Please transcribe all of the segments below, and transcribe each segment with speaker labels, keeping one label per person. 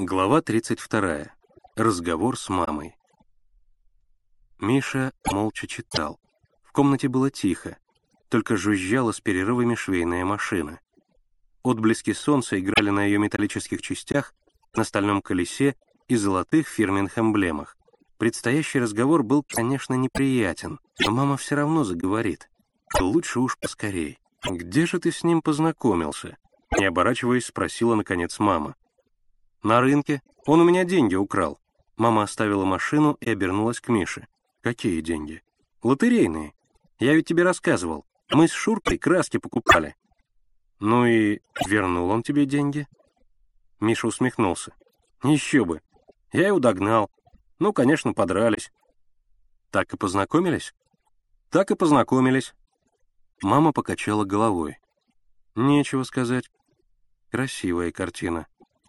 Speaker 1: Глава 32. Разговор с мамой. Миша молча читал. В комнате было тихо, только жужжала с перерывами швейная машина. Отблески солнца играли на ее металлических частях, на стальном колесе и золотых фирменных эмблемах. Предстоящий разговор был, конечно, неприятен, но мама все равно заговорит. Лучше уж поскорей. «Где же ты с ним познакомился?» Не оборачиваясь, спросила, наконец, мама. «На рынке. Он у меня деньги украл». Мама оставила машину и обернулась к Мише. «Какие деньги?» «Лотерейные. Я ведь тебе рассказывал. Мы с Шуркой краски покупали». «Ну и вернул он тебе деньги?» Миша усмехнулся. «Еще бы. Я его догнал. Ну, конечно, подрались». «Так и познакомились?» «Так и познакомились». Мама покачала головой. «Нечего сказать. Красивая картина.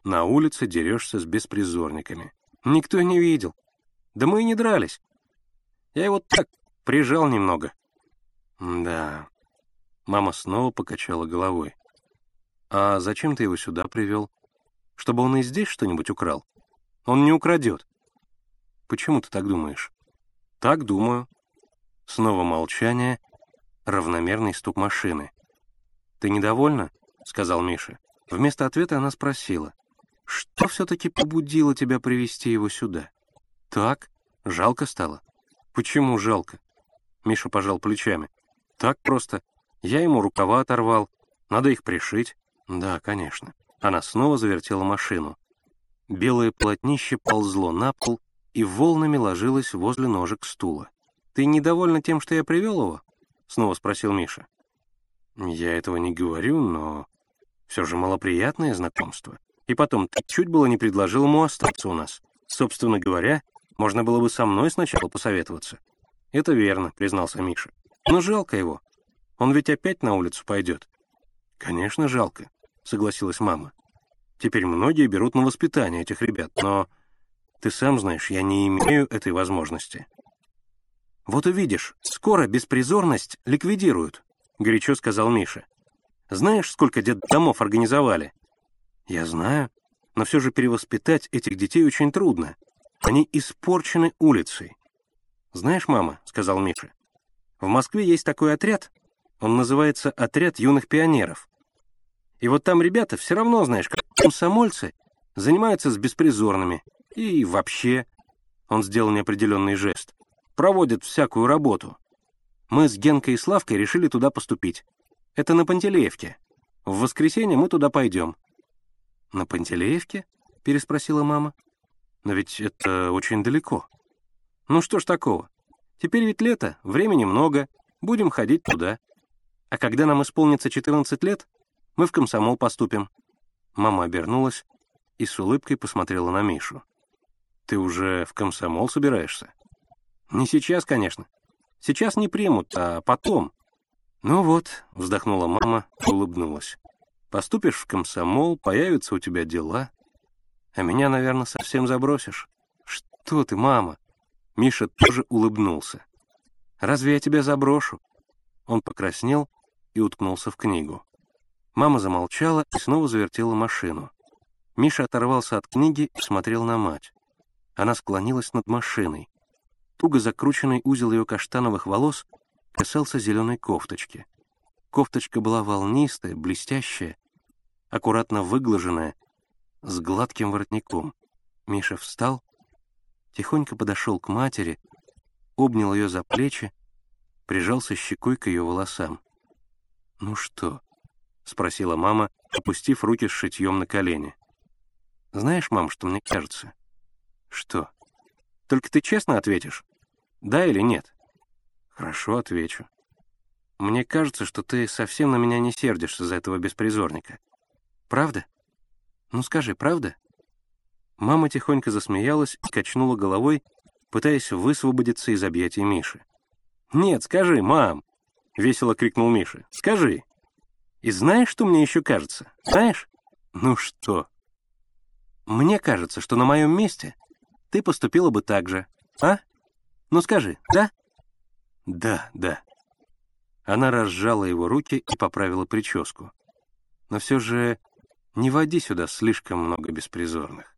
Speaker 1: На улице дерешься с беспризорниками. Никто не видел. Да мы и не дрались. Я его так прижал немного. Да. Мама снова покачала головой. А зачем ты его сюда привел? Чтобы он и здесь что-нибудь украл? Он не украдет. Почему ты так думаешь? Так думаю. Снова молчание, равномерный стук машины. «Ты недовольна?» — сказал Миша. Вместо ответа она спросила. Что все-таки побудило тебя привести его сюда? Так, жалко стало. Почему жалко? Миша пожал плечами. Так просто. Я ему рукава оторвал. Надо их пришить. Да, конечно. Она снова завертела машину. Белое полотнище ползло на пол и волнами ложилось возле ножек стула. «Ты недовольна тем, что я привел его?» — снова спросил Миша. «Я этого не говорю, но все же малоприятное знакомство. И потом, ты чуть было не предложил ему остаться у нас. Собственно говоря, можно было бы со мной сначала посоветоваться. Это верно, признался Миша. Но жалко его. Он ведь опять на улицу пойдет. Конечно, жалко, согласилась мама. Теперь многие берут на воспитание этих ребят, но ты сам знаешь, я не имею этой возможности. Вот увидишь, скоро беспризорность ликвидируют, горячо сказал Миша. Знаешь, сколько детдомов организовали? Я знаю, но все же перевоспитать этих детей очень трудно. Они испорчены улицей. Знаешь, мама, — сказал Миша, — в Москве есть такой отряд, он называется «Отряд юных пионеров». И вот там ребята все равно, знаешь, как комсомольцы, занимаются с беспризорными. И вообще, он сделал неопределенный жест, проводят всякую работу. Мы с Генкой и Славкой решили туда поступить. Это на Пантелеевке. В воскресенье мы туда пойдем. «На Пантелеевке?» — переспросила мама. «Но ведь это очень далеко». «Ну что ж такого? Теперь ведь лето, времени много, будем ходить туда. А когда нам исполнится 14 лет, мы в комсомол поступим». Мама обернулась и с улыбкой посмотрела на Мишу. «Ты уже в комсомол собираешься?» «Не сейчас, конечно. Сейчас не примут, а потом». «Ну вот», — вздохнула мама улыбнулась. Поступишь в комсомол, появятся у тебя дела. А меня, наверное, совсем забросишь. Что ты, мама? Миша тоже улыбнулся. Разве я тебя заброшу? Он покраснел и уткнулся в книгу. Мама замолчала и снова завертела машину. Миша оторвался от книги и смотрел на мать. Она склонилась над машиной. Туго закрученный узел ее каштановых волос касался зеленой кофточки. Кофточка была волнистая, блестящая, аккуратно выглаженная, с гладким воротником. Миша встал, тихонько подошел к матери, обнял ее за плечи, прижался щекой к ее волосам. «Ну что?» — спросила мама, опустив руки с шитьем на колени. «Знаешь, мам, что мне кажется?» «Что?» «Только ты честно ответишь? Да или нет?» «Хорошо, отвечу. Мне кажется, что ты совсем на меня не сердишься за этого беспризорника. Правда? Ну скажи, правда?» Мама тихонько засмеялась и качнула головой, пытаясь высвободиться из объятий Миши. «Нет, скажи, мам!» — весело крикнул Миша. «Скажи! И знаешь, что мне еще кажется? Знаешь? Ну что? Мне кажется, что на моем месте ты поступила бы так же, а? Ну скажи, да?» «Да, да», она разжала его руки и поправила прическу. Но все же не води сюда слишком много беспризорных.